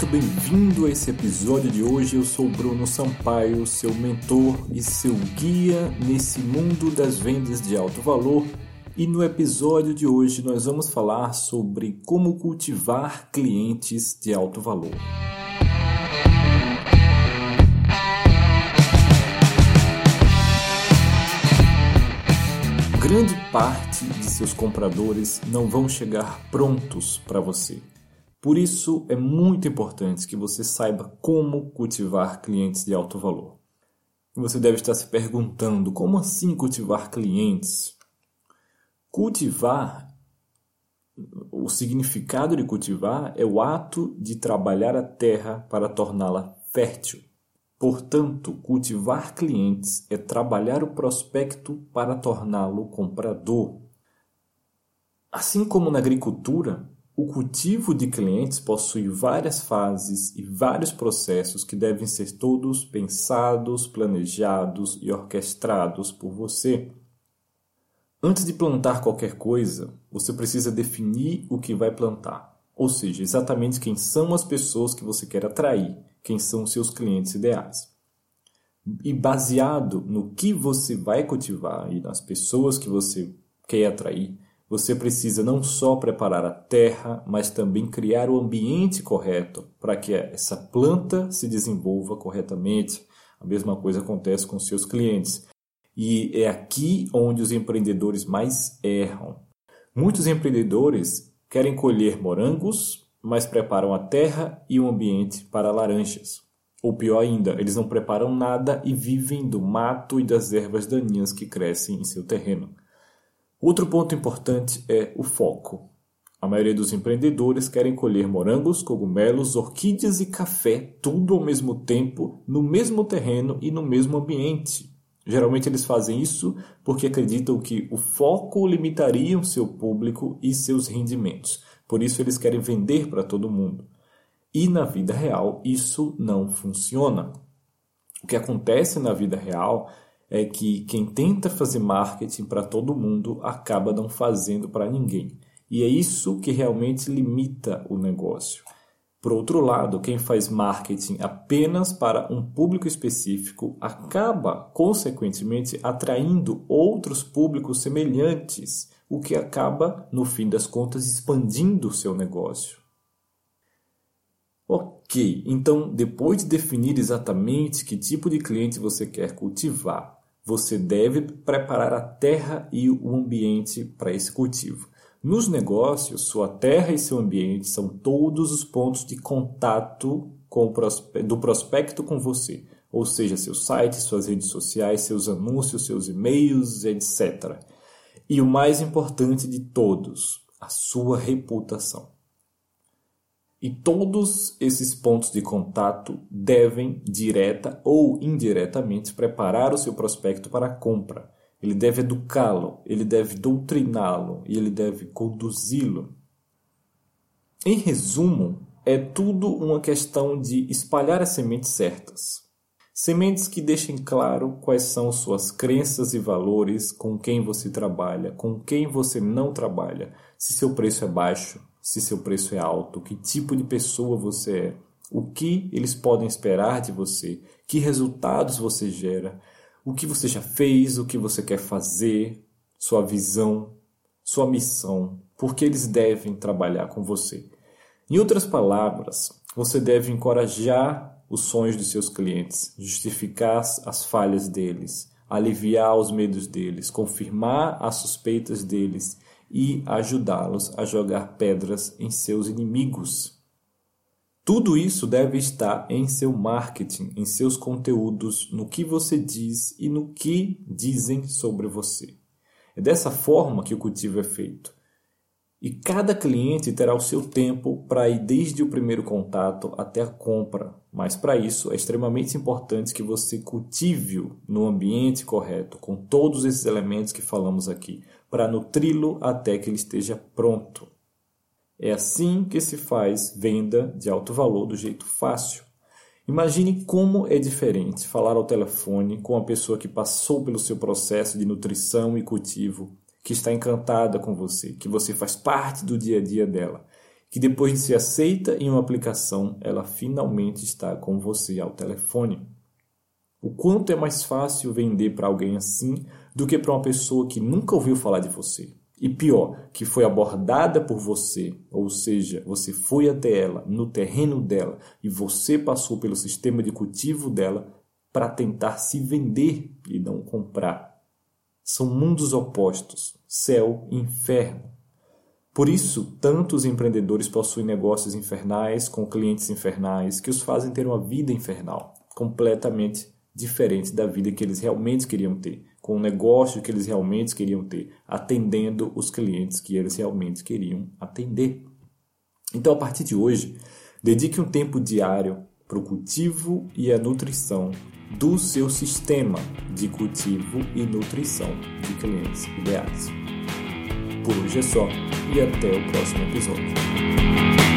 muito bem-vindo a esse episódio de hoje. Eu sou Bruno Sampaio, seu mentor e seu guia nesse mundo das vendas de alto valor. E no episódio de hoje nós vamos falar sobre como cultivar clientes de alto valor. Grande parte de seus compradores não vão chegar prontos para você. Por isso, é muito importante que você saiba como cultivar clientes de alto valor. Você deve estar se perguntando: como assim cultivar clientes? Cultivar, o significado de cultivar é o ato de trabalhar a terra para torná-la fértil. Portanto, cultivar clientes é trabalhar o prospecto para torná-lo comprador. Assim como na agricultura, o cultivo de clientes possui várias fases e vários processos que devem ser todos pensados, planejados e orquestrados por você. Antes de plantar qualquer coisa, você precisa definir o que vai plantar, ou seja, exatamente quem são as pessoas que você quer atrair, quem são seus clientes ideais. E baseado no que você vai cultivar e nas pessoas que você quer atrair, você precisa não só preparar a terra, mas também criar o ambiente correto para que essa planta se desenvolva corretamente. A mesma coisa acontece com seus clientes. E é aqui onde os empreendedores mais erram. Muitos empreendedores querem colher morangos, mas preparam a terra e o ambiente para laranjas. Ou pior ainda, eles não preparam nada e vivem do mato e das ervas daninhas que crescem em seu terreno. Outro ponto importante é o foco. A maioria dos empreendedores querem colher morangos, cogumelos, orquídeas e café, tudo ao mesmo tempo, no mesmo terreno e no mesmo ambiente. Geralmente eles fazem isso porque acreditam que o foco limitaria o seu público e seus rendimentos. Por isso eles querem vender para todo mundo. E na vida real isso não funciona. O que acontece na vida real é que quem tenta fazer marketing para todo mundo acaba não fazendo para ninguém. E é isso que realmente limita o negócio. Por outro lado, quem faz marketing apenas para um público específico acaba, consequentemente, atraindo outros públicos semelhantes, o que acaba, no fim das contas, expandindo o seu negócio. Ok, então depois de definir exatamente que tipo de cliente você quer cultivar, você deve preparar a terra e o ambiente para esse cultivo. Nos negócios, sua terra e seu ambiente são todos os pontos de contato prospecto, do prospecto com você, ou seja, seu site, suas redes sociais, seus anúncios, seus e-mails, etc. E o mais importante de todos, a sua reputação. E todos esses pontos de contato devem, direta ou indiretamente, preparar o seu prospecto para a compra. Ele deve educá-lo, ele deve doutriná-lo e ele deve conduzi-lo. Em resumo, é tudo uma questão de espalhar as sementes certas. Sementes que deixem claro quais são suas crenças e valores, com quem você trabalha, com quem você não trabalha, se seu preço é baixo, se seu preço é alto, que tipo de pessoa você é, o que eles podem esperar de você, que resultados você gera, o que você já fez, o que você quer fazer, sua visão, sua missão, porque eles devem trabalhar com você. Em outras palavras, você deve encorajar os sonhos de seus clientes, justificar as falhas deles, aliviar os medos deles, confirmar as suspeitas deles e ajudá-los a jogar pedras em seus inimigos. Tudo isso deve estar em seu marketing, em seus conteúdos, no que você diz e no que dizem sobre você. É dessa forma que o cultivo é feito. E cada cliente terá o seu tempo para ir desde o primeiro contato até a compra. Mas para isso é extremamente importante que você cultive-o no ambiente correto, com todos esses elementos que falamos aqui, para nutri-lo até que ele esteja pronto. É assim que se faz venda de alto valor do jeito fácil. Imagine como é diferente falar ao telefone com uma pessoa que passou pelo seu processo de nutrição e cultivo, que está encantada com você, que você faz parte do dia a dia dela, que depois de ser aceita em uma aplicação, ela finalmente está com você ao telefone. O quanto é mais fácil vender para alguém assim do que para uma pessoa que nunca ouviu falar de você. E pior, que foi abordada por você, ou seja, você foi até ela, no terreno dela, e você passou pelo sistema de cultivo dela para tentar se vender e não comprar. São mundos opostos, céu e inferno. Por isso, tantos empreendedores possuem negócios infernais com clientes infernais que os fazem ter uma vida infernal, completamente diferente da vida que eles realmente queriam ter, com o negócio que eles realmente queriam ter, atendendo os clientes que eles realmente queriam atender. Então, a partir de hoje, dedique um tempo diário para o cultivo e a nutrição do seu sistema de cultivo e nutrição de clientes ideais. Por hoje é só e até o próximo episódio.